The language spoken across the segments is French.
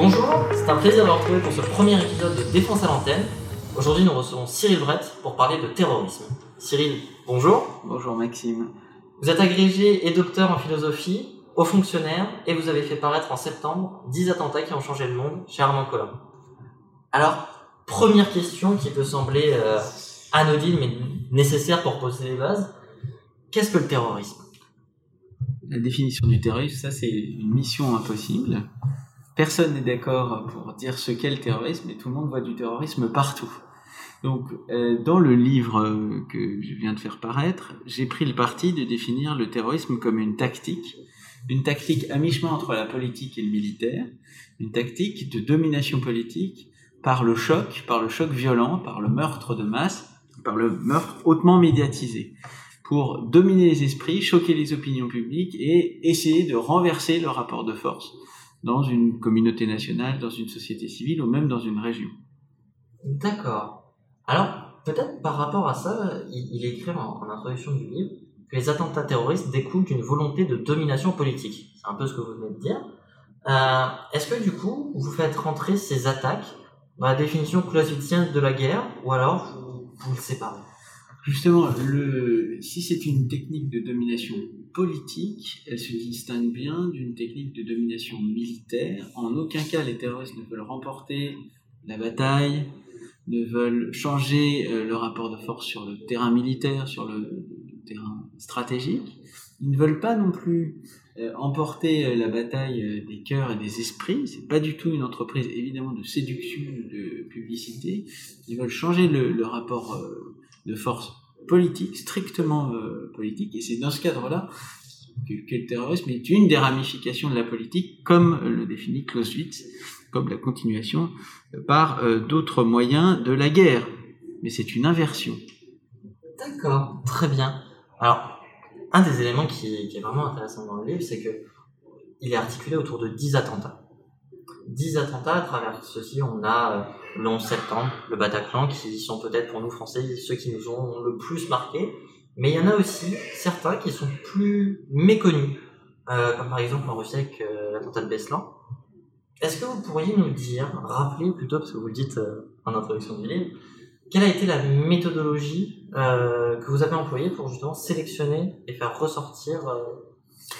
Bonjour, c'est un plaisir de vous retrouver pour ce premier épisode de Défense à l'antenne. Aujourd'hui, nous recevons Cyril Brett pour parler de terrorisme. Cyril, bonjour. Bonjour Maxime. Vous êtes agrégé et docteur en philosophie, haut fonctionnaire, et vous avez fait paraître en septembre 10 attentats qui ont changé le monde chez Armand Colomb. Alors, première question qui peut sembler euh, anodine mais nécessaire pour poser les bases. Qu'est-ce que le terrorisme? La définition du terrorisme, ça c'est une mission impossible. Personne n'est d'accord pour dire ce qu'est le terrorisme, et tout le monde voit du terrorisme partout. Donc, euh, dans le livre euh, que je viens de faire paraître, j'ai pris le parti de définir le terrorisme comme une tactique, une tactique à mi-chemin entre la politique et le militaire, une tactique de domination politique par le choc, par le choc violent, par le meurtre de masse, par le meurtre hautement médiatisé, pour dominer les esprits, choquer les opinions publiques et essayer de renverser le rapport de force dans une communauté nationale, dans une société civile ou même dans une région. D'accord. Alors, peut-être par rapport à ça, il, il est écrit en, en introduction du livre que les attentats terroristes découlent d'une volonté de domination politique. C'est un peu ce que vous venez de dire. Euh, Est-ce que du coup, vous faites rentrer ces attaques dans la définition clausewitzienne de la guerre, ou alors vous, vous le séparez? Justement, le, si c'est une technique de domination politique, elle se distingue bien d'une technique de domination militaire. En aucun cas, les terroristes ne veulent remporter la bataille, ne veulent changer euh, le rapport de force sur le terrain militaire, sur le terrain stratégique. Ils ne veulent pas non plus euh, emporter euh, la bataille des cœurs et des esprits. C'est pas du tout une entreprise évidemment de séduction, de publicité. Ils veulent changer le, rapport de force politique, strictement euh, politique. Et c'est dans ce cadre-là que, le terrorisme est une des ramifications de la politique, comme le définit Clausewitz, comme la continuation euh, par euh, d'autres moyens de la guerre. Mais c'est une inversion. D'accord, très bien. Alors, un des éléments qui, est vraiment intéressant dans le livre, c'est que il est articulé autour de 10 attentats. 10 attentats, à travers ceci, on a euh, le 11 septembre, le Bataclan, qui sont peut-être pour nous Français ceux qui nous ont le plus marqué. Mais il y en a aussi certains qui sont plus méconnus, euh, comme par exemple en Russie avec euh, l'attentat de Beslan. Est-ce que vous pourriez nous dire, rappeler plutôt, parce que vous le dites euh, en introduction du livre, quelle a été la méthodologie euh, que vous avez employée pour justement sélectionner et faire ressortir euh,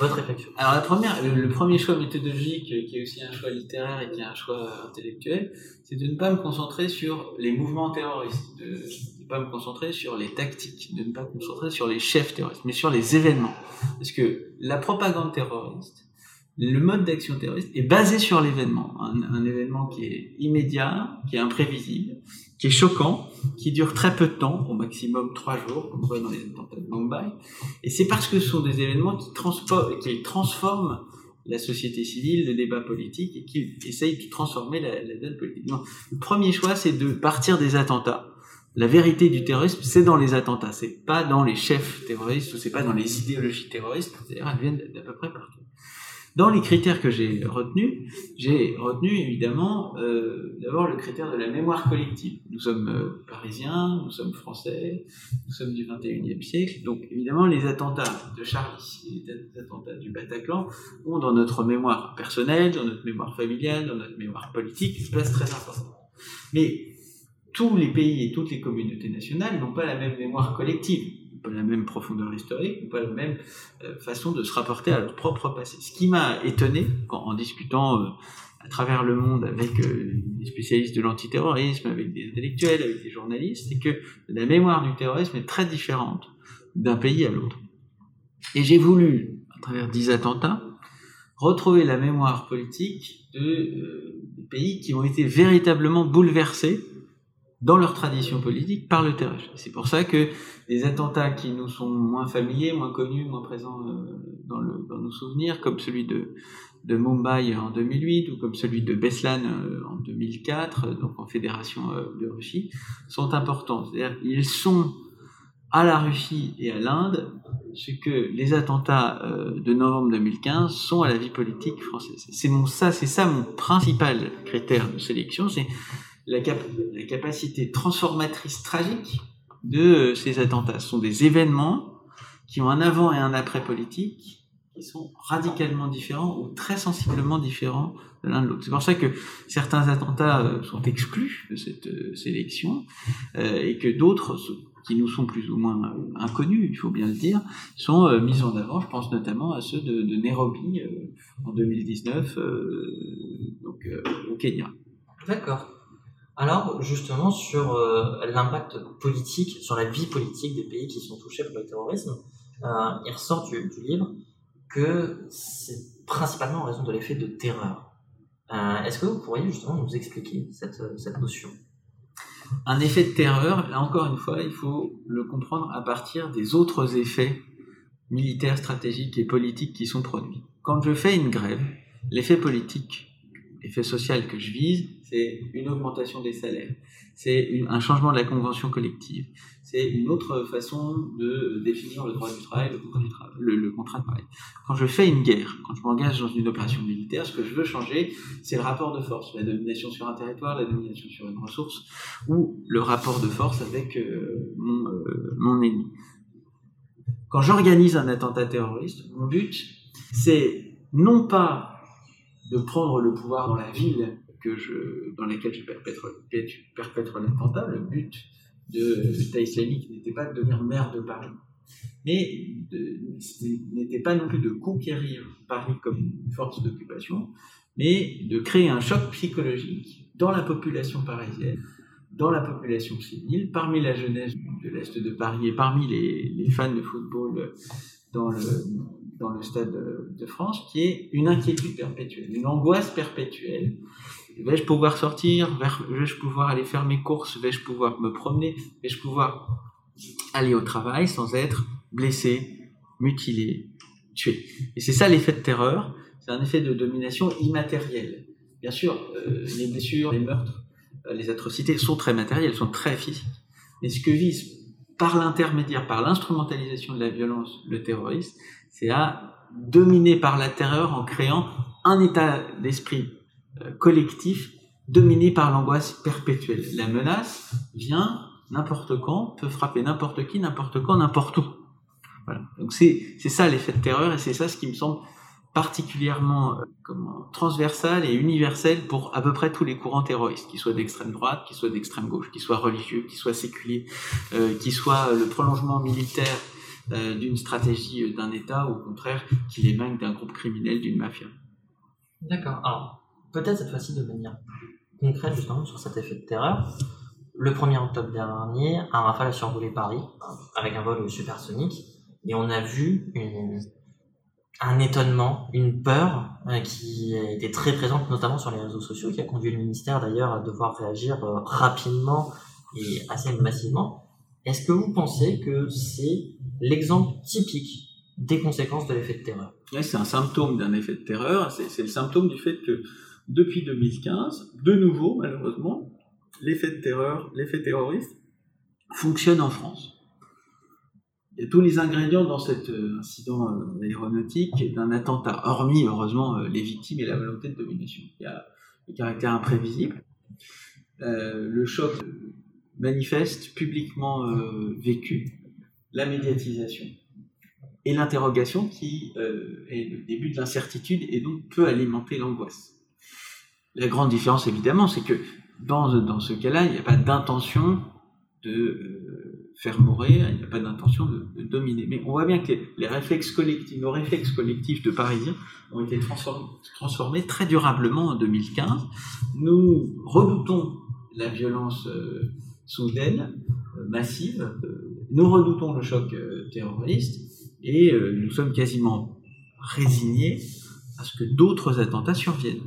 votre réflexion Alors la première, le, premier choix méthodologique, euh, qui est aussi un choix littéraire et qui est un choix intellectuel, c'est de ne pas me concentrer sur les mouvements terroristes, de ne pas me concentrer sur les tactiques, de ne pas me concentrer sur les chefs terroristes, mais sur les événements. Parce que la propagande terroriste, le mode d'action terroriste est basé sur l'événement. Un événement qui est immédiat, qui est imprévisible, qui est choquant, qui dure très peu de temps, au maximum trois jours, comme dans les attentats de Mumbai. Et c'est parce que ce sont des événements qui, qui transforment la société civile, le débat politique, et qui essayent de transformer la, la donne politique. Le premier choix, c'est de partir des attentats. La vérité du terrorisme, c'est dans les attentats, c'est pas dans les chefs terroristes, ou c'est pas dans les idéologies terroristes, c'est-à-dire elles viennent d'à peu près partout. Dans les critères que j'ai retenus, j'ai retenu évidemment euh, d'abord le critère de la mémoire collective. Nous sommes euh, parisiens, nous sommes français, nous sommes du 21e siècle, donc évidemment les attentats de Charlie les attentats du Bataclan ont dans notre mémoire personnelle, dans notre mémoire familiale, dans notre mémoire politique une place très importante. Mais tous les pays et toutes les communautés nationales n'ont pas la même mémoire collective pas la même profondeur historique, pas la même euh, façon de se rapporter à leur propre passé. Ce qui m'a étonné en discutant euh, à travers le monde avec euh, des spécialistes de l'antiterrorisme, avec des intellectuels, avec des journalistes, c'est que la mémoire du terrorisme est très différente d'un pays à l'autre. Et j'ai voulu, à travers dix attentats, retrouver la mémoire politique de pays qui ont été véritablement bouleversés dans leur tradition politique par le terrorisme. C'est pour ça que les attentats qui nous sont moins familiers, moins connus, moins présents euh, dans, nos souvenirs, comme celui de, Mumbai en 2008 ou comme celui de Beslan euh, en 2004, euh, donc en Fédération de Russie, sont importants. C'est-à-dire ils sont à la Russie et à l'Inde ce que les attentats de novembre 2015 sont à la vie politique française. C'est mon ça, c'est ça mon principal critère de sélection, c'est la, cap la capacité transformatrice tragique de euh, ces attentats. Ce sont des événements qui ont un avant et un après politique, qui sont radicalement différents ou très sensiblement différents de l'un de l'autre. C'est pour ça que certains attentats euh, sont exclus de cette euh, sélection euh, et que d'autres, qui nous sont plus ou moins inconnus, il faut bien le dire, sont mis en avant. Je pense notamment à ceux de, de Nairobi en 2019, donc au Kenya. D'accord. Alors, justement, sur l'impact politique, sur la vie politique des pays qui sont touchés par le terrorisme, il ressort du, du livre que c'est principalement en raison de l'effet de terreur. Euh, est-ce que vous pourriez justement nous expliquer cette, cette notion? Un effet de terreur, là encore une fois, il faut le comprendre à partir des autres effets militaires, stratégiques et politiques qui sont produits. Quand je fais une grève, l'effet politique, l'effet social que je vise, c'est une augmentation des salaires, c'est un changement de la convention collective, c'est une autre façon de définir le droit du travail, le contrat, du de travail. Quand je fais une guerre, quand je m'engage dans une opération militaire, ce que je veux changer, c'est le rapport de force, la domination sur un territoire, la domination sur une ressource, ou le rapport de force avec euh, euh, mon ennemi. Quand j'organise un attentat terroriste, mon but, c'est non pas de prendre le pouvoir dans la ville que je, dans laquelle je perpètre, l'attentat, le but de l'État islamique n'était pas de devenir maire de Paris, mais n'était pas non plus de conquérir Paris comme une force d'occupation, mais de créer un choc psychologique dans la population parisienne, dans la population civile, parmi la jeunesse de l'Est de Paris et parmi les, les, fans de football dans le, dans le stade de France, qui est une inquiétude perpétuelle, une angoisse perpétuelle Vais-je pouvoir sortir? Vais-je pouvoir aller faire mes courses? Vais-je pouvoir me promener? Vais-je pouvoir aller au travail sans être blessé, mutilé, tué? Et c'est ça l'effet de terreur. C'est un effet de domination immatérielle. Bien sûr, euh, les blessures, les meurtres, euh, les atrocités sont très matérielles, sont très physiques. Mais ce que vise par l'intermédiaire, par l'instrumentalisation de la violence, le terroriste, c'est à dominer par la terreur en créant un état d'esprit euh, collectif dominé par l'angoisse perpétuelle. La menace vient n'importe quand, peut frapper n'importe qui, n'importe quand, n'importe où. Voilà. Donc c'est ça l'effet de terreur et c'est ça ce qui me semble particulièrement euh, transversal et universel pour à peu près tous les courants terroristes, qu'ils soient d'extrême droite, qu'ils soient d'extrême gauche, qu'ils soient religieux, qu'ils soient séculiers, euh, qu'ils soient le prolongement militaire d'une stratégie euh, d'un État au contraire qu'il émane d'un groupe criminel, d'une mafia. D'accord. Alors, peut-être cette fois-ci de manière concrète justement sur cet effet de terreur. Le 1er octobre dernier, un rafale a survolé Paris avec un vol supersonique et on a vu un étonnement, une peur euh, qui était très présente notamment sur les réseaux sociaux, qui a conduit le ministère d'ailleurs à devoir réagir euh, rapidement et assez massivement. Est-ce que vous pensez que c'est l'exemple typique des conséquences de l'effet de terreur C'est un symptôme d'un effet de terreur, c'est le symptôme du fait que depuis 2015, de nouveau, malheureusement, l'effet de terreur, l'effet terroriste fonctionne en France. Il y a tous les ingrédients dans cet euh, incident euh, aéronautique d'un attentat, hormis heureusement euh, les victimes et la volonté de domination. Il y a le caractère imprévisible, le choc manifeste, publiquement vécu, la médiatisation et l'interrogation qui est le début de l'incertitude et donc peut alimenter l'angoisse. La grande différence, évidemment, c'est que dans, dans ce cas-là, il n'y a pas d'intention de euh, faire mourir, il n'y a pas d'intention de, dominer. Mais on voit bien que les, réflexes collectifs, nos réflexes collectifs de Parisiens ont été transformés, très durablement en 2015. Nous redoutons la violence euh, soudaine, euh, massive, nous redoutons le choc terroriste et nous sommes quasiment résignés à ce que d'autres attentats surviennent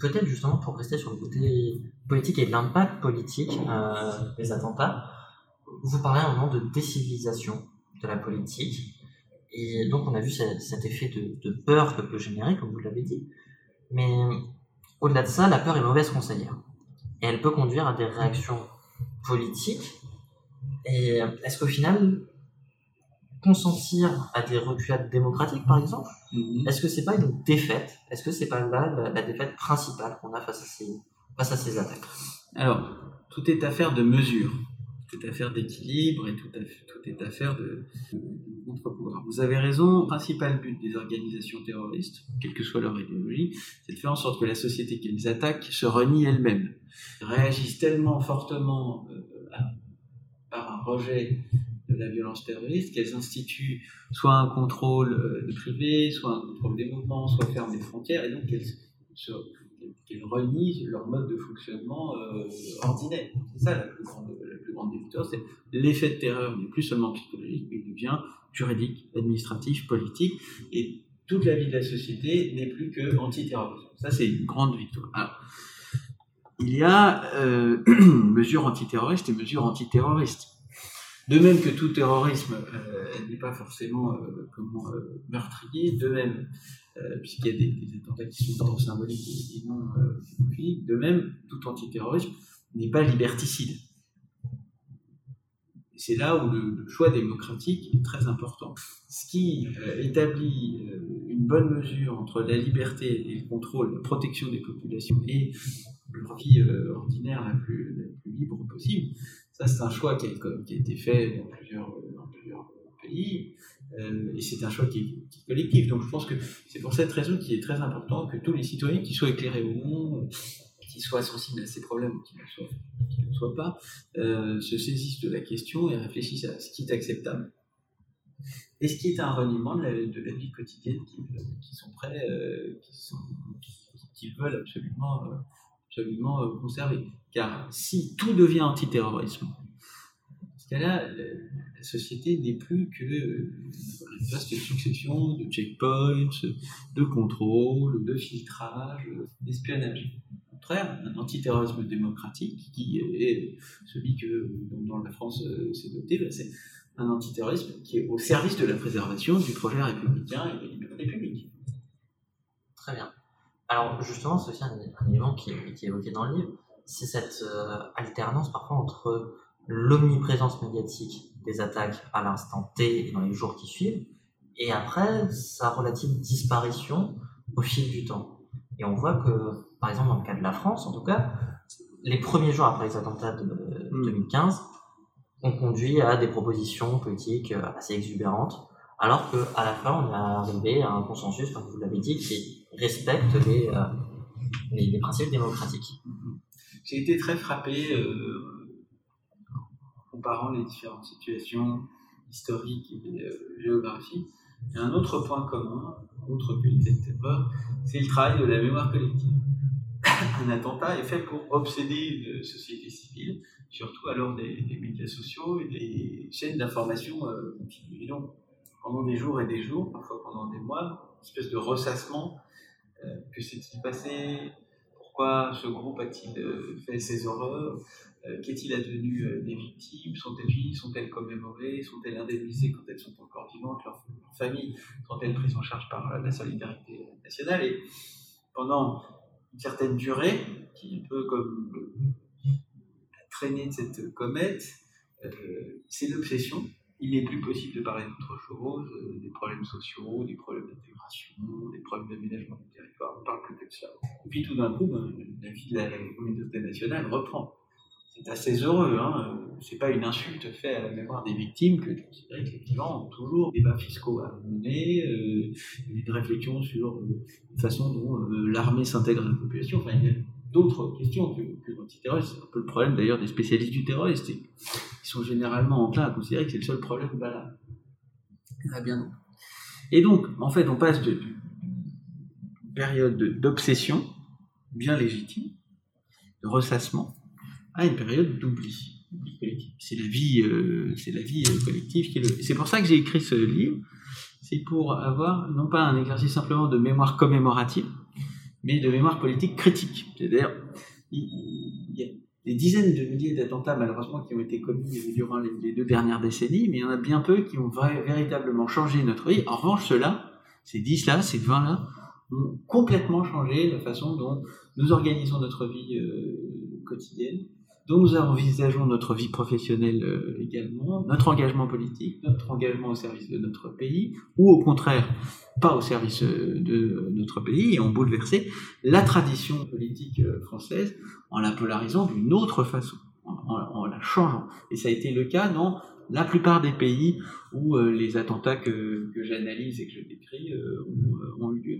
peut-être justement pour rester sur le côté politique et l'impact politique euh, des attentats, vous parlez un moment de décivilisation de la politique. Et donc on a vu cet effet de, peur que peut générer, comme vous l'avez dit. Mais au-delà de ça, la peur est mauvaise conseillère. Et elle peut conduire à des réactions politiques. Et est-ce qu'au final, consentir à des reculades démocratiques, par exemple, mhm. est-ce que c'est pas une défaite? Est-ce que c'est pas là la, défaite principale qu'on a face à ces, face à ces attaques? Alors, tout est affaire de mesure, tout est affaire d'équilibre et tout, tout, est affaire de, contre pouvoir. Vous avez raison, le principal but des organisations terroristes, quelle que soit leur idéologie, c'est de faire en sorte que la société qu'elles attaquent se renie elle-même. Réagissent tellement fortement euh, par un rejet de la violence terroriste qu'elles instituent soit un contrôle euh, privé, soit un contrôle des mouvements, soit ferment les frontières, et donc qu'elles qu'elles renient leur mode de fonctionnement euh, ordinaire. C'est ça la plus grande, la c'est l'effet de terreur n'est plus seulement psychologique, mais devient juridique, administratif, politique, et toute la vie de la société n'est plus que antiterrorisme. Ça, c'est une grande victoire. Il y a euh, mesures antiterroristes et mesures antiterroristes. De même que tout terrorisme euh, n'est pas forcément euh, comment, meurtrier, de même, puisqu'il y a des, attentats qui sont d'ordre symbolique et, non physique, de même, tout antiterrorisme n'est pas liberticide. C'est là où le, choix démocratique est très important. Ce qui établit une bonne mesure entre la liberté et le contrôle, la protection des populations et leur vie ordinaire la plus, libre possible, ça, c'est un choix qui a, qui été fait dans plusieurs, pays, euh, et c'est un choix qui est, qui collectif. Donc, je pense que c'est pour cette raison qu'il est très important que tous les citoyens, qu'ils soient éclairés ou non, qu'ils soient sensibles à ces problèmes qu'ils ne le soient, qu le soient pas, euh, se saisissent de la question et réfléchissent à ce qui est acceptable et ce qui est un reniement de la, vie quotidienne qu'ils sont prêts, euh, qu'ils veulent absolument, euh, absolument euh, conserver. Car si tout devient antiterrorisme, ce cas-là, la société n'est plus que une vaste succession de checkpoints, de contrôle, de filtrage, d'espionnage. Au contraire, un antiterrorisme démocratique, qui est celui que dans la France s'est doté, ben c'est un antiterrorisme qui est au service de la préservation du projet républicain et des libertés publiques. Très bien. Alors justement, c'est aussi un, un, élément qui, qui, est évoqué dans le livre, c'est cette euh, alternance parfois entre l'omniprésence médiatique des attaques à l'instant T et dans les jours qui suivent, et après sa relative disparition au fil du temps. Et on voit que, par exemple, dans le cas de la France, en tout cas, les premiers jours après les attentats de mmh. 2015 ont conduit à des propositions politiques assez exubérantes, alors qu'à la fin, on est arrivé à un consensus, comme vous l'avez dit, qui respecte les, euh, les, les, principes démocratiques. J'ai été très frappé euh, comparant les différentes situations historiques et euh, géographiques. Et un autre point commun, autre que les terreurs, c'est le travail de la mémoire collective. un attentat est fait pour obséder une société civile, surtout alors des, des médias sociaux et des chaînes d'information euh, continues. Pendant des jours et des jours, parfois pendant des mois, une espèce de ressassement euh, que s'est-il passé Pourquoi ce groupe a-t-il euh, fait ces horreurs euh, Qu'est-il advenu euh, des victimes Sont-elles vives Sont-elles commémorées Sont-elles indemnisées quand elles sont encore vivantes Leurs leur familles sont-elles prises en charge par la solidarité nationale Et pendant une certaine durée, qui est un peu comme la traînée de cette comète, c'est l'obsession il n'est plus possible de parler d'autre chose, euh, des problèmes sociaux, des problèmes d'intégration, des problèmes d'aménagement du territoire, on ne parle plus que de ça. Et puis tout d'un coup, ben, la vie de la, communauté nationale reprend. C'est assez heureux, hein c'est pas une insulte faite à la mémoire des victimes que de considérer qu'effectivement, toujours des débats fiscaux à mener, euh, une réflexion sur euh, la façon dont euh, l'armée s'intègre à la population, enfin, d'autres questions que, que l'antiterrorisme. C'est un peu le problème d'ailleurs des spécialistes du terrorisme. Ils sont généralement enclins à considérer que c'est le seul problème valable. Ah bien non. Et donc, en fait, on passe de, de, de période d'obsession, bien légitime, de ressassement, à une période d'oubli. C'est la vie, euh, c'est la vie collective qui est le. C'est pour ça que j'ai écrit ce livre. C'est pour avoir non pas un exercice simplement de mémoire commémorative, mais de mémoire politique critique. C'est-à-dire, il y a des dizaines de milliers d'attentats, malheureusement, qui ont été commis durant les, deux dernières décennies, mais il y en a bien peu qui ont véritablement changé notre vie. En revanche, ceux-là, ces 10-là, ces 20-là, ont complètement changé la façon dont nous organisons notre vie euh, quotidienne, dont nous envisageons notre vie professionnelle euh, également, notre engagement politique, notre engagement au service de notre pays, ou au contraire, pas au service euh, de notre pays, et ont bouleversé la tradition politique euh, française en la polarisant d'une autre façon, en, la changeant. Et ça a été le cas dans la plupart des pays où les attentats que, j'analyse et que je décris ont, eu lieu.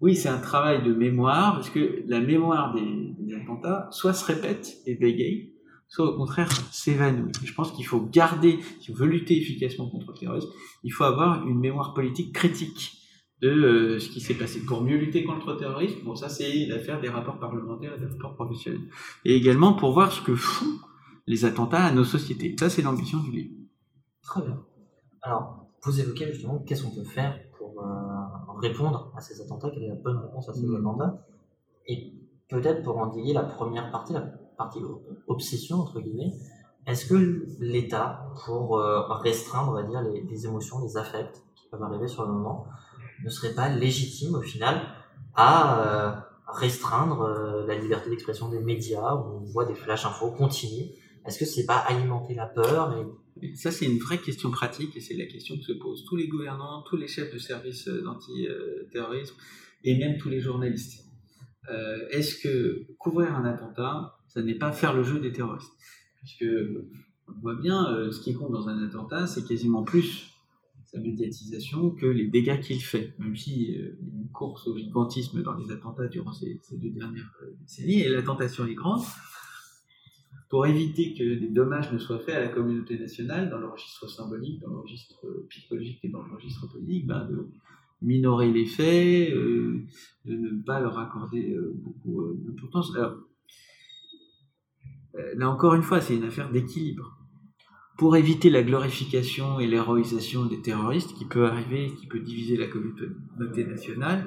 Oui, c'est un travail de mémoire, parce que la mémoire des, attentats soit se répète et bégaye, soit au contraire s'évanouit. Je pense qu'il faut garder, si on veut lutter efficacement contre le terrorisme, il faut avoir une mémoire politique critique de euh, ce qui s'est passé. Pour mieux lutter contre le terrorisme, bon ça c'est l'affaire des rapports parlementaires et des rapports professionnels. Et également pour voir ce que font les attentats à nos sociétés. Ça c'est l'ambition du livre. Très bien. Alors, vous évoquez justement qu'est-ce qu'on peut faire répondre à ces attentats, quelle est la bonne réponse à ces mmh. attentats, et peut-être pour endiguer la première partie, la partie obsession, entre guillemets, est-ce que l'État, pour euh, restreindre, on va dire, les, les, émotions, les affects qui peuvent arriver sur le moment, ne serait pas légitime au final à euh, restreindre euh, la liberté d'expression des médias où on voit des flash infos continus? Est-ce que c'est pas alimenter la peur et... Ça, c'est une vraie question pratique et c'est la question que se posent tous les gouvernants, tous les chefs de service d'anti-terrorisme et même tous les journalistes. Est-ce que couvrir un attentat, ça n'est pas faire le jeu des terroristes? Puisque on voit bien, euh, ce qui compte dans un attentat, c'est quasiment plus sa médiatisation que les dégâts qu'il fait, même si euh, une course au gigantisme dans les attentats durant ces, deux dernières euh, décennies, et la tentation est grande, pour éviter que des dommages ne soient faits à la communauté nationale, dans le registre symbolique, dans le registre psychologique et dans le registre politique, ben de minorer les faits, de ne pas leur accorder beaucoup d'importance. Alors, euh, là encore une fois, c'est une affaire d'équilibre. Pour éviter la glorification et l'héroïsation des terroristes qui peut arriver, qui peut diviser la communauté nationale,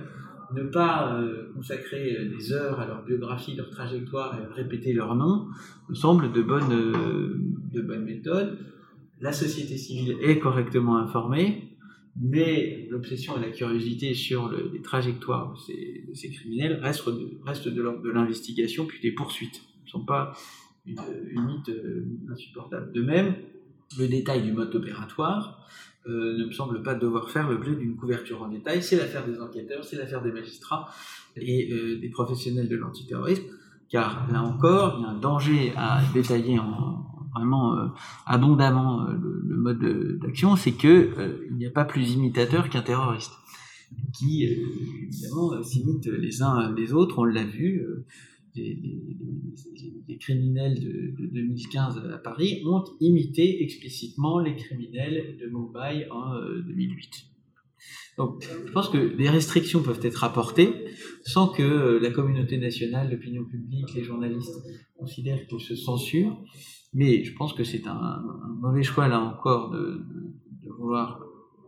ne pas euh, consacrer euh, des heures à leur biographie, leur trajectoire et répéter leur nom me semble de bonne, de bonne méthode. La société civile est correctement informée, mais l'obsession et la curiosité sur les trajectoires de ces, criminels restent de, de l'ordre de l'investigation puis des poursuites. ne sont pas une, mythe euh, insupportable. De même, le détail du mode opératoire euh, ne me semble pas devoir faire l'objet d'une couverture en détail. C'est l'affaire des enquêteurs, c'est l'affaire des magistrats et euh, des professionnels de l'antiterrorisme, car là encore, il y a un danger à détailler en, vraiment abondamment le, mode d'action, c'est que il n'y a pas plus imitateur qu'un terroriste qui évidemment s'imitent les uns les autres. On l'a vu des, criminels de, 2015 à Paris ont imité explicitement les criminels de Mumbai en 2008. Euh, Donc, je pense que des restrictions peuvent être apportées sans que euh, la communauté nationale, l'opinion publique, les journalistes considèrent qu'ils se censurent. Mais je pense que c'est un, mauvais choix, là encore, de, de, vouloir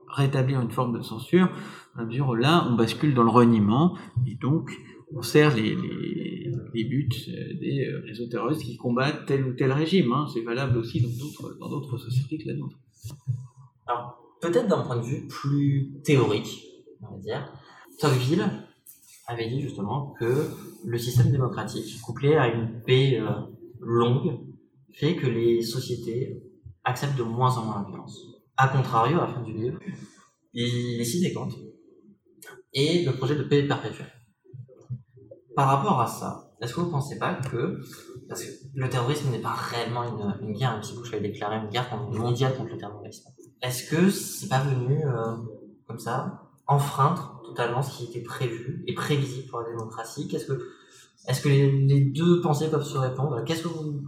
rétablir une forme de censure, à mesure où là, on bascule dans le reniement, et donc on sert les, les, buts euh, des euh, réseaux terroristes qui combattent tel ou tel régime. Hein. C'est valable aussi dans d'autres, sociétés que la nôtre. Alors, peut-être d'un point de vue plus théorique, on va dire, Tocqueville avait dit justement que le système démocratique, couplé à une paix euh, longue, fait que les sociétés acceptent de moins en moins la violence. A contrario, à la fin du livre, il cite des Kant et le projet de paix perpétuelle. Par rapport à ça, est-ce que vous ne pensez pas que, parce que le terrorisme n'est pas réellement une, guerre, même si Bush avait déclaré une guerre mondiale contre le terrorisme, est-ce que c'est pas venu euh, comme ça enfreindre totalement ce qui était prévu et prévisible pour la démocratie? Est-ce que les, deux pensées peuvent se répondre? Qu'est-ce que vous,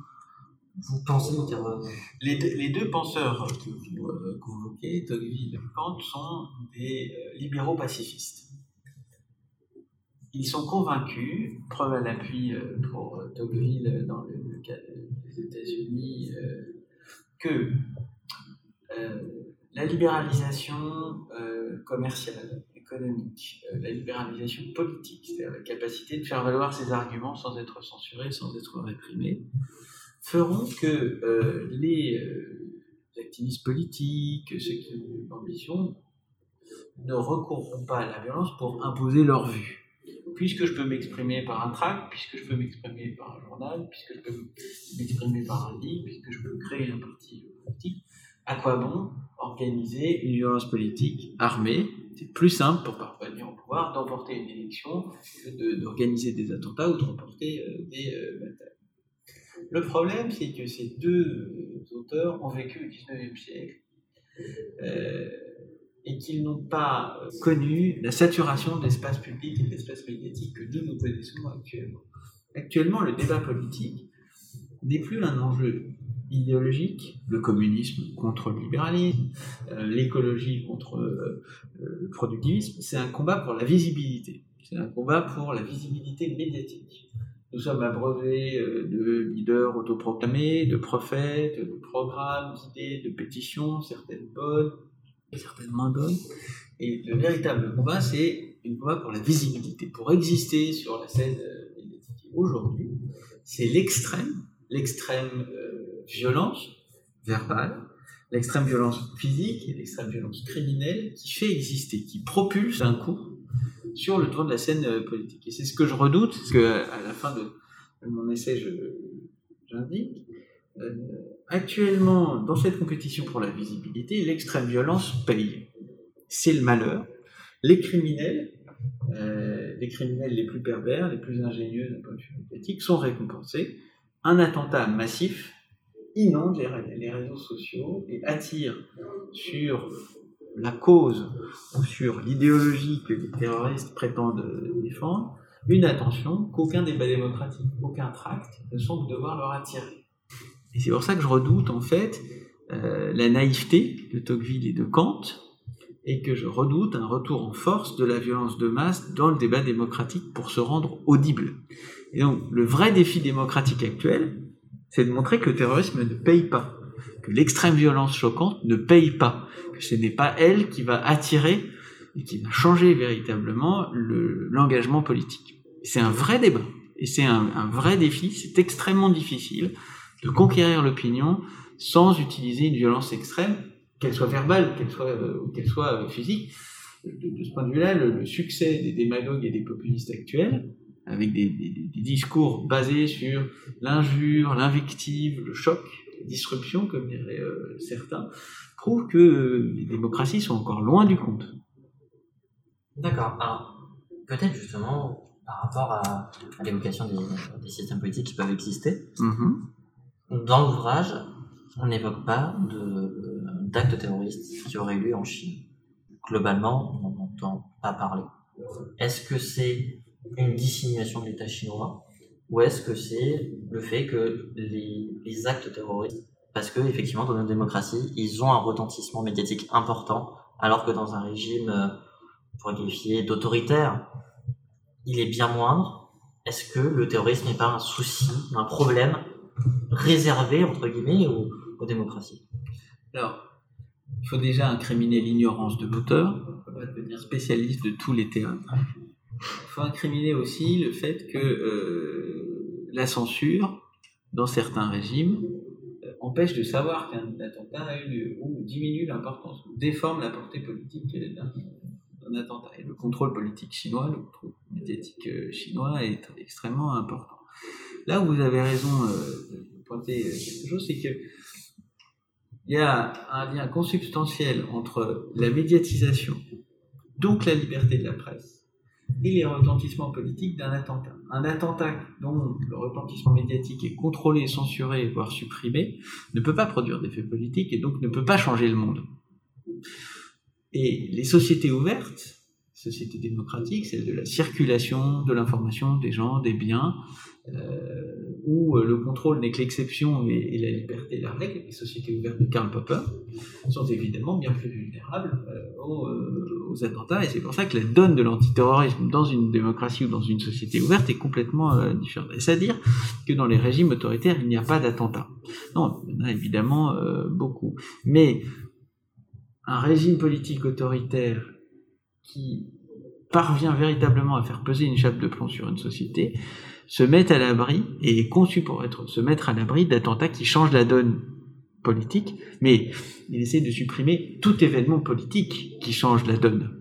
pensez du terrorisme? Les deux, penseurs que vous euh, convoquez, Tocqueville et Kant, sont des euh, libéraux pacifistes ils sont convaincus, preuve à l'appui euh, pour euh, Tocqueville dans le, cas des États-Unis, euh, que la libéralisation commerciale, économique, la libéralisation politique, c'est-à-dire la capacité de faire valoir ses arguments sans être censuré, sans être réprimé, feront que les activistes politiques, ceux qui ont l'ambition, ne recourront pas à la violence pour imposer leur vue puisque je peux m'exprimer par un tract, puisque je peux m'exprimer par un journal, puisque je peux m'exprimer par un livre, puisque je peux créer un parti politique, à quoi bon organiser une violence politique armée? C'est plus simple pour parvenir au pouvoir d'emporter une élection que d'organiser des attentats ou de remporter euh, des euh, batailles. Le problème, c'est que ces deux auteurs ont vécu au XIXe siècle euh, et qu'ils n'ont pas connu la saturation de l'espace public et de l'espace médiatique que nous nous connaissons actuellement. Actuellement, le débat politique n'est plus un enjeu idéologique, le communisme contre le libéralisme, euh, l'écologie contre euh, le productivisme, c'est un combat pour la visibilité. C'est un combat pour la visibilité médiatique. Nous sommes abreuvés euh, de leaders autoproclamés, de prophètes, de programmes, d'idées, de pétitions, certaines bonnes, certaines moins bonnes. Et le véritable combat, c'est un combat pour la visibilité, pour exister sur la scène médiatique. Aujourd'hui, c'est l'extrême, l'extrême violence verbale, l'extrême violence physique et l'extrême violence criminelle qui fait exister, qui propulse un coup sur le tour de la scène euh, politique. Et c'est ce que je redoute, ce que à la fin de, mon essai j'indique. Euh, actuellement, dans cette compétition pour la visibilité, l'extrême violence paye. C'est le malheur. Les criminels, euh, les criminels les plus pervers, les plus ingénieux d'un point de vue médiatique, sont récompensés. Un attentat massif inonde les, réseaux sociaux et attire sur la cause ou sur l'idéologie que les terroristes prétendent défendre une attention qu'aucun débat démocratique, aucun tract ne semble devoir leur attirer. Et c'est pour ça que je redoute en fait euh, la naïveté de Tocqueville et de Kant, et que je redoute un retour en force de la violence de masse dans le débat démocratique pour se rendre audible. Et donc le vrai défi démocratique actuel, c'est de montrer que le terrorisme ne paye pas, que l'extrême violence choquante ne paye pas, que ce n'est pas elle qui va attirer et qui va changer véritablement l'engagement politique. C'est un vrai débat et c'est un, vrai défi, c'est extrêmement difficile de conquérir l'opinion sans utiliser une violence extrême, qu'elle soit verbale, qu'elle soit, euh, qu'elle soit euh, physique. De, de, ce point de vue-là, le, le succès des démagogues et des populistes actuels, avec des, discours basés sur l'injure, l'invective, le choc, la disruption, comme diraient euh, certains, prouve que euh, les démocraties sont encore loin du compte. D'accord. Alors, peut-être justement, par rapport à, l'évocation des, systèmes politiques qui peuvent exister, mm-hmm. Dans l'ouvrage, on n'évoque pas d'actes terroristes qui auraient eu lieu en Chine. Globalement, on n'entend pas parler. Est-ce que c'est une dissimulation de l'État chinois ou est-ce que c'est le fait que les, actes terroristes, parce que effectivement dans notre démocratie, ils ont un retentissement médiatique important, alors que dans un régime, euh, pour qualifier d'autoritaire, il est bien moindre. Est-ce que le terrorisme n'est pas un souci, un problème réservé entre guillemets aux, aux démocraties Alors, il faut déjà incriminer l'ignorance de l'auteur, on va devenir spécialiste de tous les théâtres. Il faut incriminer aussi le fait que euh, la censure, dans certains régimes, euh, empêche de savoir qu'un attentat a eu lieu, ou diminue l'importance, ou déforme la portée politique d'un attentat. Et le contrôle politique chinois, le contrôle médiatique euh, chinois est extrêmement important. Là où vous avez raison pointer quelque chose, c'est que il y a un lien consubstantiel entre la médiatisation, donc la liberté de la presse, et les retentissements politiques d'un attentat. Un attentat dont le retentissement médiatique est contrôlé, censuré, voire supprimé, ne peut pas produire d'effet politique et donc ne peut pas changer le monde. Et les sociétés ouvertes, sociétés démocratiques, celles de la circulation de l'information des gens, des biens, euh, où euh, le contrôle n'est que l'exception et, la liberté la règle, les sociétés ouvertes de Karl Popper sont évidemment bien plus vulnérables euh, aux, attentats, et c'est pour ça que la donne de l'antiterrorisme dans une démocratie ou dans une société ouverte est complètement différente. C'est-à-dire que dans les régimes autoritaires, il n'y a pas d'attentats? Non, il y en a évidemment beaucoup. Mais un régime politique autoritaire qui parvient véritablement à faire peser une chape de plomb sur une société, se met à l'abri et est conçu pour être se mettre à l'abri d'attentats qui changent la donne politique, mais il essaie de supprimer tout événement politique qui change la donne.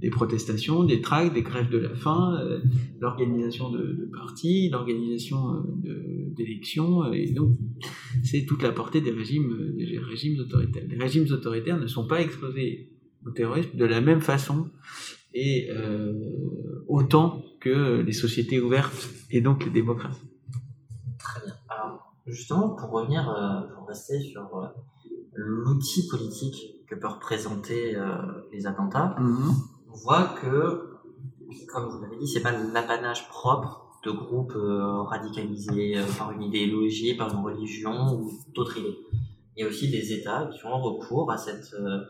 Des protestations, des tracts, des grèves de la faim, euh, l'organisation de, partis, l'organisation euh, d'élections, euh, et donc c'est toute la portée des régimes, des régimes autoritaires. Les régimes autoritaires ne sont pas exposés au terrorisme de la même façon et autant que les sociétés ouvertes et donc les démocraties. Très bien. Alors, justement, pour revenir, euh, pour rester sur euh, l'outil politique que peuvent représenter euh, les attentats, Mhm. on voit que, comme vous l'avez dit, c'est pas l'apanage propre de groupes euh, radicalisés euh, par une idéologie, par une religion ou d'autres idées. Il y a aussi des États qui ont recours à cette, euh,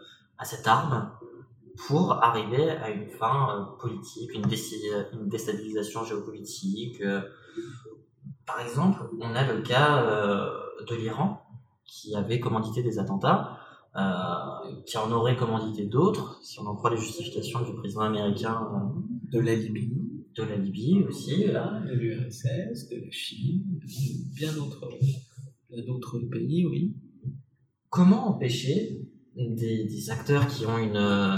à cette arme pour arriver à une fin euh, politique, une, déstabilisation géopolitique. euh. Par exemple, on a le cas euh, de l'Iran qui avait commandité des attentats, qui en aurait commandité d'autres, si on en croit les justifications du président américain De la Libye, de la Libye aussi. de l'URSS, de la Chine, bien d'autres pays, oui. Comment empêcher des, des acteurs qui ont une, euh,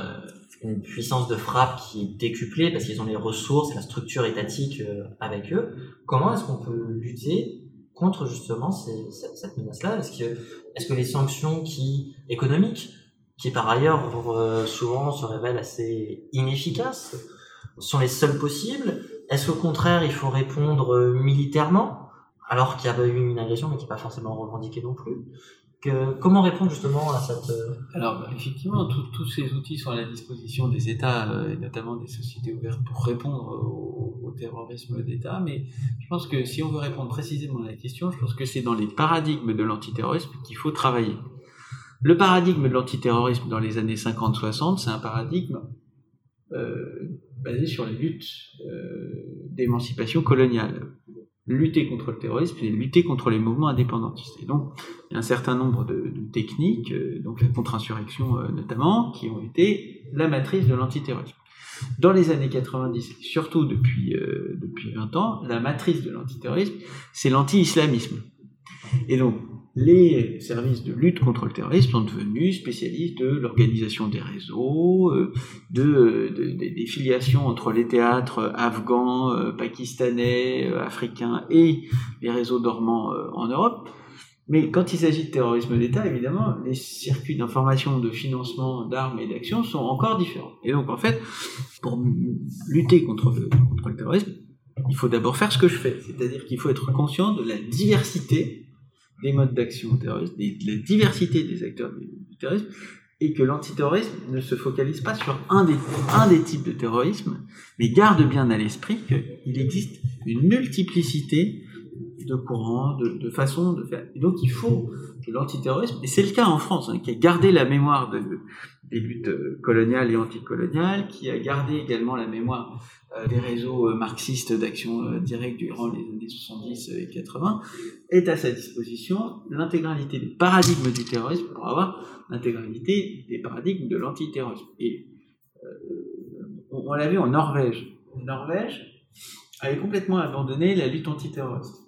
une puissance de frappe qui est décuplée parce qu'ils ont les ressources et la structure étatique euh, avec eux, comment est-ce qu'on peut lutter contre justement cette, menace-là? Est-ce que, les sanctions qui, économiques, qui par ailleurs euh, souvent se révèlent assez inefficaces, sont les seules possibles? Est-ce qu'au contraire il faut répondre militairement alors qu'il y a eu une agression mais qui n'est pas forcément revendiquée non plus? Comment répondre justement à cette... euh, Alors, effectivement, tous ces outils sont à la disposition des États, euh, et notamment des sociétés ouvertes, pour répondre au, terrorisme d'État. Mais je pense que si on veut répondre précisément à la question, je pense que c'est dans les paradigmes de l'antiterrorisme qu'il faut travailler. Le paradigme de l'antiterrorisme dans les années 50-60, c'est un paradigme euh, basé sur la lutte d'émancipation coloniale. Lutter contre le terrorisme et lutter contre les mouvements indépendantistes. Et donc, il y a un certain nombre de, techniques, euh, donc la contre-insurrection euh, notamment, qui ont été la matrice de l'antiterrorisme. Dans les années 90, et surtout depuis, euh, depuis 20 ans, la matrice de l'antiterrorisme, c'est l'anti-islamisme. Et donc, les services de lutte contre le terrorisme sont devenus spécialistes de l'organisation des réseaux, euh, de, euh, de- de- des filiations entre les théâtres afghans, euh, pakistanais, euh, africains et les réseaux dormants euh, en Europe. Mais quand il s'agit de terrorisme d'État, évidemment, les circuits d'information, de financement, d'armes et d'actions sont encore différents. Et donc, en fait, pour lutter contre le terrorisme, il faut d'abord faire ce que je fais. C'est-à-dire qu'il faut être conscient de la diversité des modes d'action terroristes, la diversité des acteurs du, du terrorisme, et que l'antiterrorisme ne se focalise pas sur un des, un des types de terrorisme, mais garde bien à l'esprit qu'il existe une multiplicité de courants, de, façons de faire. Et donc il faut que l'antiterrorisme, et c'est le cas en France, hein, qui a gardé la mémoire de- des luttes euh, coloniales et anticoloniales, qui a gardé également la mémoire euh, des réseaux euh, marxistes d'action directe durant les années 70 et 80, est à sa disposition l'intégralité des paradigmes du terrorisme pour avoir l'intégralité des paradigmes de l'antiterrorisme. Et on, l'a vu en Norvège. Norvège avait complètement abandonné la lutte antiterroriste.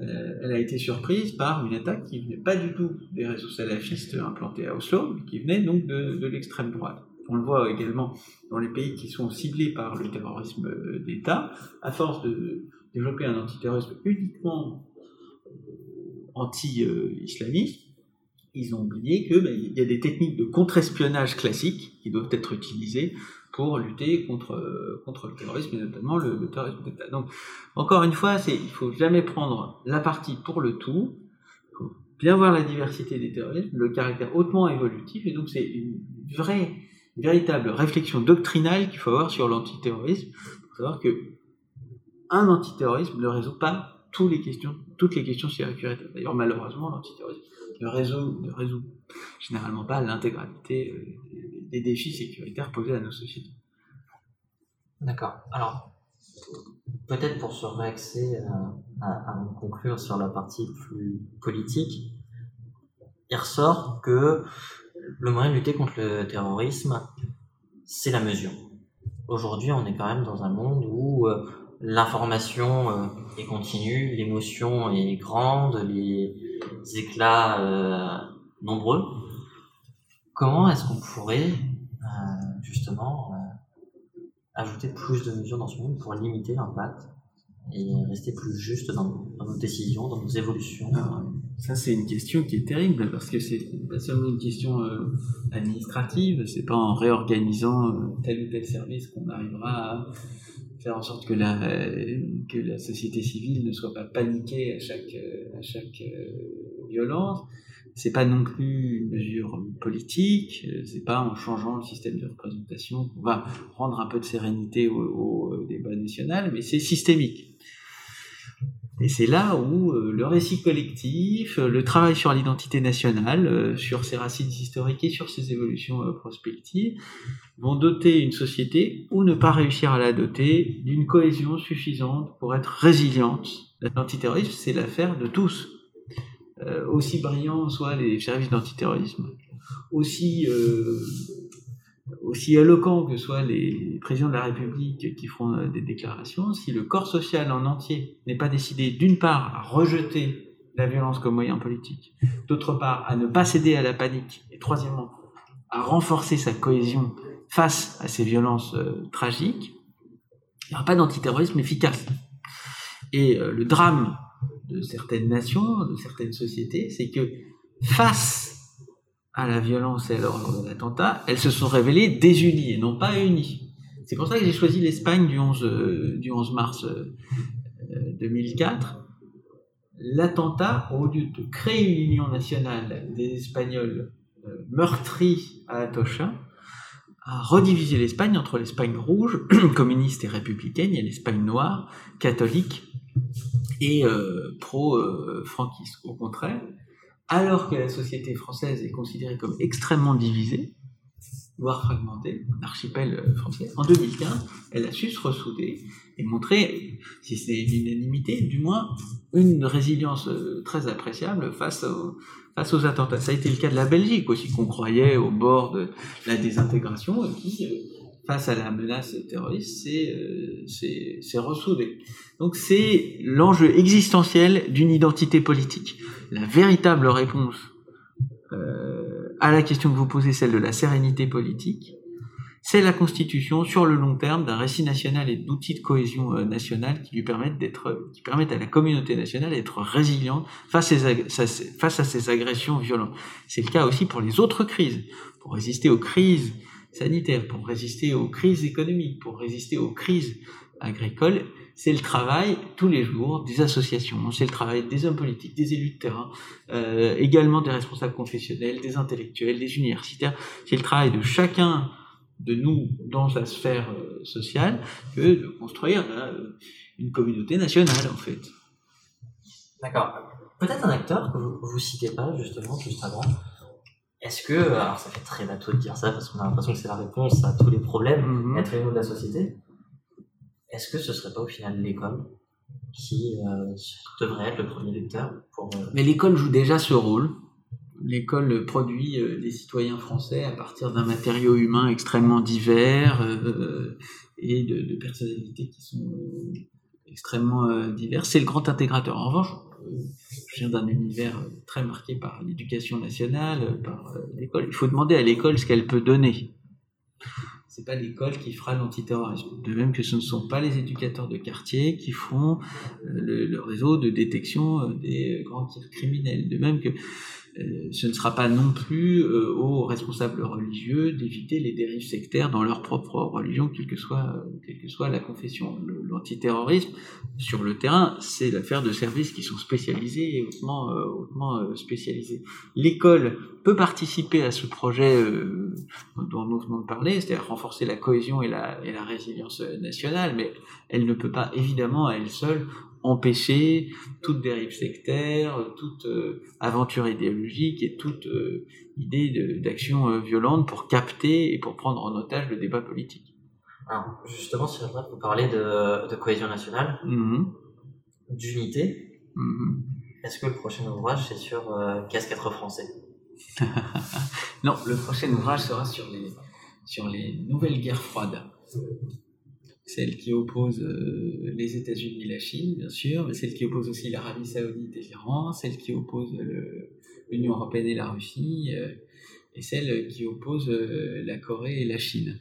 Euh, elle a été surprise par une attaque qui venait pas du tout des réseaux salafistes implantés à Oslo, mais qui venait donc de, de l'extrême droite. On le voit également dans les pays qui sont ciblés par le terrorisme euh, d'État, à force de développer un antiterrorisme uniquement euh, anti-islamiste, ils ont oublié que ben, y a des techniques de contre-espionnage classiques qui doivent être utilisées pour lutter contre, contre le terrorisme, et notamment le, terrorisme d'État. Donc, encore une fois, il faut jamais prendre la partie pour le tout. Il faut bien voir la diversité des terrorismes, le caractère hautement évolutif, et donc c'est une vraie, véritable réflexion doctrinale qu'il faut avoir sur l'antiterrorisme, pour savoir que un antiterrorisme ne résout pas toutes les questions, toutes les sécuritaires. D'ailleurs, malheureusement, l'antiterrorisme ne résout, ne généralement pas l'intégralité euh, des défis sécuritaires posés à nos sociétés. D'accord. Alors, peut-être pour se réaxer euh, à, conclure sur la partie plus politique, il ressort que le moyen de lutter contre le terrorisme, c'est la mesure. Aujourd'hui, on est quand même dans un monde où euh, l'information euh, est continue, l'émotion est grande, les éclats nombreux. Comment est-ce qu'on pourrait euh, justement euh, ajouter plus de mesures dans ce monde pour limiter l'impact et rester plus juste dans, nos décisions, dans nos évolutions Alors, ça, c'est une question qui est terrible parce que c'est pas seulement une question euh, administrative, c'est pas en réorganisant euh, tel ou tel service qu'on arrivera à faire en sorte que la, société civile ne soit pas paniquée à chaque, violence. C'est pas non plus une mesure politique, c'est pas en changeant le système de représentation qu'on va rendre un peu de sérénité au, au débat national, mais c'est systémique. Et c'est là où euh, le récit collectif, euh, le travail sur l'identité nationale, euh, sur ses racines historiques et sur ses évolutions prospectives, vont doter une société ou ne pas réussir à la doter d'une cohésion suffisante pour être résiliente. L'antiterrorisme, c'est l'affaire de tous. Aussi brillants soient les services d'antiterrorisme, aussi aussi éloquents que soient les présidents de la République qui font euh, des déclarations, si le corps social en entier n'est pas décidé d'une part à rejeter la violence comme moyen politique, d'autre part à ne pas céder à la panique, et troisièmement à renforcer sa cohésion face à ces violences euh, tragiques, il n'y aura pas d'antiterrorisme efficace. Et euh, le drame de certaines nations, de certaines sociétés, c'est que face à la violence et à l'horreur de l'attentat, elles se sont révélées désunies et non pas unies. C'est pour ça que j'ai choisi l'Espagne du 11, euh, du 11 mars 2004. Euh, L'attentat, au lieu de créer une union nationale des Espagnols euh, meurtris à Atocha, a redivisé l'Espagne entre l'Espagne rouge, communiste et républicaine, et l'Espagne noire, catholique et pro-franquiste. Au contraire, alors que la société française est considérée comme extrêmement divisée, voire fragmentée, archipel euh, français, en 2015, elle a su se ressouder et montrer, si c'est une unanimité, du moins une résilience euh, très appréciable face aux, face aux attentats. Ça a été le cas de la Belgique aussi, qu'on croyait au bord de la désintégration, et qui, euh, face à la menace terroriste, c'est ressoudé. Donc c'est l'enjeu existentiel d'une identité politique la véritable réponse euh, à la question que vous posez, celle de la sérénité politique, c'est la constitution sur le long terme d'un récit national et d'outils de cohésion euh, nationale qui lui permettent d'être, qui permettent à la communauté nationale d'être résiliente face à ces agressions violentes. C'est le cas aussi pour les autres crises, pour résister aux crises sanitaires, pour résister aux crises économiques, pour résister aux crises agricoles c'est le travail tous les jours des associations, c'est le travail des hommes politiques, des élus de terrain, euh, également des responsables confessionnels, des intellectuels, des universitaires. C'est le travail de chacun de nous dans sa sphère euh, sociale que de construire euh, une communauté nationale en fait. D'accord. Peut-être un acteur que vous, vous citez pas justement juste avant. Est-ce que, alors ça fait très bateau de dire ça parce qu'on a l'impression que c'est la réponse à tous les problèmes, mm être de la société, est-ce que ce serait pas au final l'école qui euh, devrait être le premier lecteur pour... Euh, Mais l'école joue déjà ce rôle. L'école produit euh, des citoyens français à partir d'un matériau humain extrêmement divers et de, personnalités qui sont extrêmement diverses. C'est le grand intégrateur. En revanche, je viens d'un univers très marqué par l'éducation nationale, par l'école. Il faut demander à l'école ce qu'elle peut donner c'est pas l'école qui fera l'antiterrorisme. De même que ce ne sont pas les éducateurs de quartier qui euh, le, réseau de détection euh, des grands criminels. De même que euh, ce ne sera pas non plus euh, aux responsables religieux d'éviter les dérives sectaires dans leur propre religion, quelle que soit, quelle que soit la confession. L'antiterrorisme, sur le terrain, c'est l'affaire de services qui sont spécialisés et hautement, euh, hautement spécialisés. L'école peut participer à ce projet dont nous venons de parler, c'est-à-dire renforcer la cohésion et la, et la résilience nationale, mais elle ne peut pas évidemment à elle seule empêcher toute dérive sectaire, toute euh, aventure idéologique et toute euh, idée d'action euh, violente pour capter et pour prendre en otage le débat politique. Alors, justement, si vous parler de, de cohésion nationale, mm-hmm. d'unité. Mm-hmm. Est-ce que le prochain ouvrage, c'est sur qu'est-ce français Non, le prochain ouvrage sera sur les, sur les nouvelles guerres froides celle qui oppose euh, les États-Unis et la Chine, bien sûr, mais celle qui oppose aussi l'Arabie Saoudite et l'Iran, celle qui oppose l'Union Européenne et la Russie, euh, et celle qui oppose euh, la Corée et la Chine.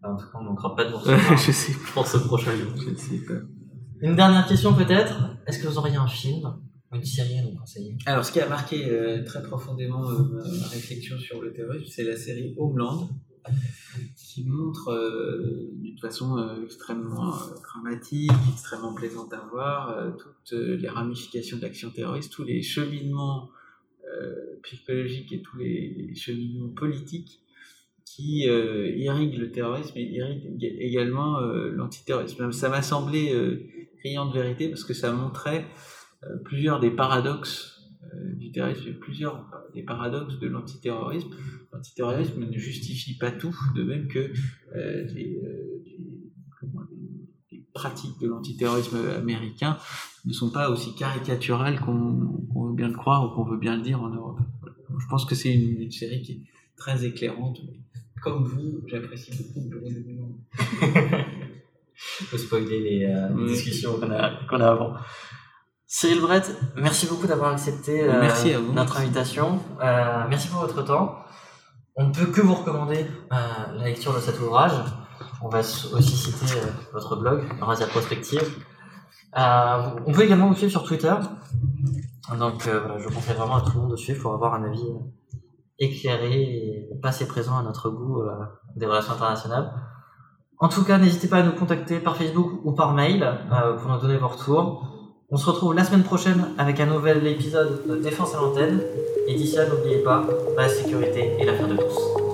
Bah, en tout cas, on ne manquera pas de je sais pour ce prochain livre. Je sais pas. Une dernière question peut-être. Est-ce que vous auriez un film une série à nous conseiller? Alors, ce qui a marqué très profondément ma réflexion sur le terrorisme, c'est la série Homeland, qui montre euh, d'une façon euh, extrêmement euh, dramatique, extrêmement plaisante à voir, toutes les ramifications de l'action terroriste, tous les cheminements psychologiques et tous les cheminements politiques qui irriguent le terrorisme et irriguent également l'antiterrorisme. Ça m'a semblé criant de vérité parce que ça montrait plusieurs des paradoxes du terrorisme plusieurs des paradoxes de l'antiterrorisme. L'antiterrorisme ne justifie pas tout, de même que euh, les, euh, les- comment, les- les pratiques de l'antiterrorisme américain ne sont pas aussi caricaturales qu'on veut bien le croire ou qu'on veut bien le dire en Europe. Je pense que c'est une, une série qui est très éclairante. mais Comme vous, j'apprécie beaucoup le Bureau Légendes. faut spoiler les euh, Oui. discussions qu'on a, qu'on a avant. Cyril Brett, merci beaucoup d'avoir accepté euh, Merci à vous. notre invitation. Euh, merci pour votre temps. On ne peut que vous recommander euh, la lecture de cet ouvrage. On va aussi citer euh, votre blog, Eurasia Prospective. Euh, on peut également vous suivre sur Twitter. Donc voilà, je conseille vraiment à tout le monde de suivre pour avoir un avis éclairé et passé présent à notre goût des relations internationales. En tout cas, n'hésitez pas à nous contacter par Facebook ou par mail pour nous donner vos retours. On se retrouve la semaine prochaine avec un nouvel épisode de Défense à l'antenne. Et d'ici là, n'oubliez pas, la sécurité est l'affaire de tous.